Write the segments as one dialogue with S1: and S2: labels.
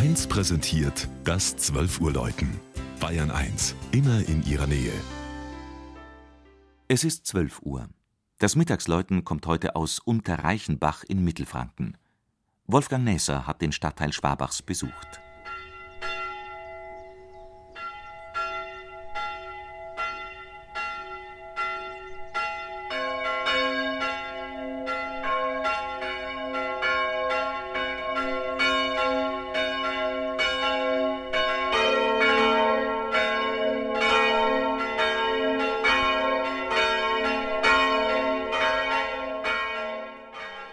S1: 1 präsentiert das 12 Uhr Läuten. Bayern 1, immer in ihrer Nähe.
S2: Es ist 12 Uhr. Das Mittagsläuten kommt heute aus Unterreichenbach in Mittelfranken. Wolfgang Nässer hat den Stadtteil Schwabachs besucht.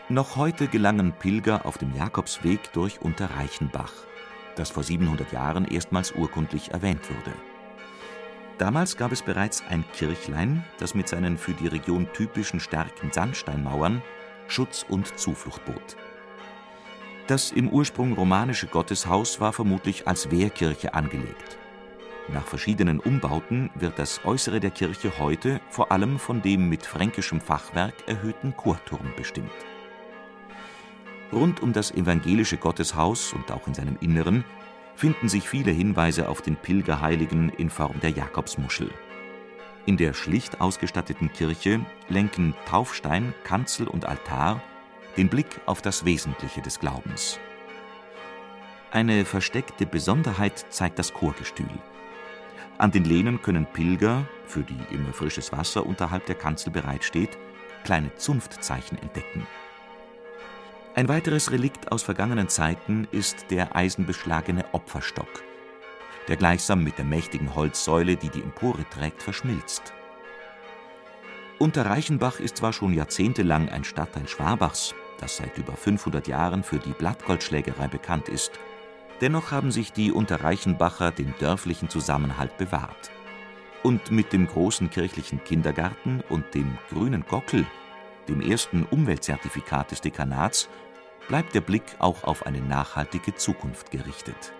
S2: Noch heute gelangen Pilger auf dem Jakobsweg durch Unterreichenbach, das vor 700 Jahren erstmals urkundlich erwähnt wurde. Damals gab es bereits ein Kirchlein, das mit seinen für die Region typischen starken Sandsteinmauern Schutz und Zuflucht bot. Das im Ursprung romanische Gotteshaus war vermutlich als Wehrkirche angelegt. Nach verschiedenen Umbauten wird das Äußere der Kirche heute vor allem von dem mit fränkischem Fachwerk erhöhten Chorturm bestimmt. Rund um das evangelische Gotteshaus und auch in seinem Inneren finden sich viele Hinweise auf den Pilgerheiligen in Form der Jakobsmuschel. In der schlicht ausgestatteten Kirche lenken Taufstein, Kanzel und Altar den Blick auf das Wesentliche des Glaubens. Eine versteckte Besonderheit zeigt das Chorgestühl. An den Lehnen können Pilger, für die immer frisches Wasser unterhalb der Kanzel bereitsteht, kleine Zunftzeichen entdecken. Ein weiteres Relikt aus vergangenen Zeiten ist der eisenbeschlagene Opferstock, der gleichsam mit der mächtigen Holzsäule, die die Empore trägt, verschmilzt. Unterreichenbach ist zwar schon jahrzehntelang ein Stadtteil Schwabachs, das seit über 500 Jahren für die Blattgoldschlägerei bekannt ist, dennoch haben sich die Unterreichenbacher den dörflichen Zusammenhalt bewahrt. Und mit dem großen kirchlichen Kindergarten und dem grünen Gockel, dem ersten Umweltzertifikat des Dekanats, bleibt der Blick auch auf eine nachhaltige Zukunft gerichtet.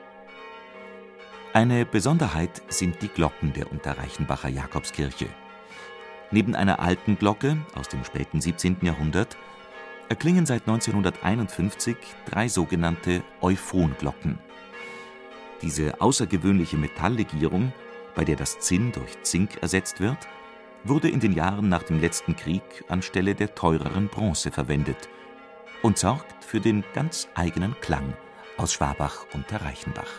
S2: Eine Besonderheit sind die Glocken der Unterreichenbacher Jakobskirche. Neben einer alten Glocke aus dem späten 17. Jahrhundert erklingen seit 1951 drei sogenannte Euphonglocken. Diese außergewöhnliche Metalllegierung, bei der das Zinn durch Zink ersetzt wird, wurde in den Jahren nach dem letzten Krieg anstelle der teureren Bronze verwendet und sorgt für den ganz eigenen Klang aus Schwabach und der Reichenbach.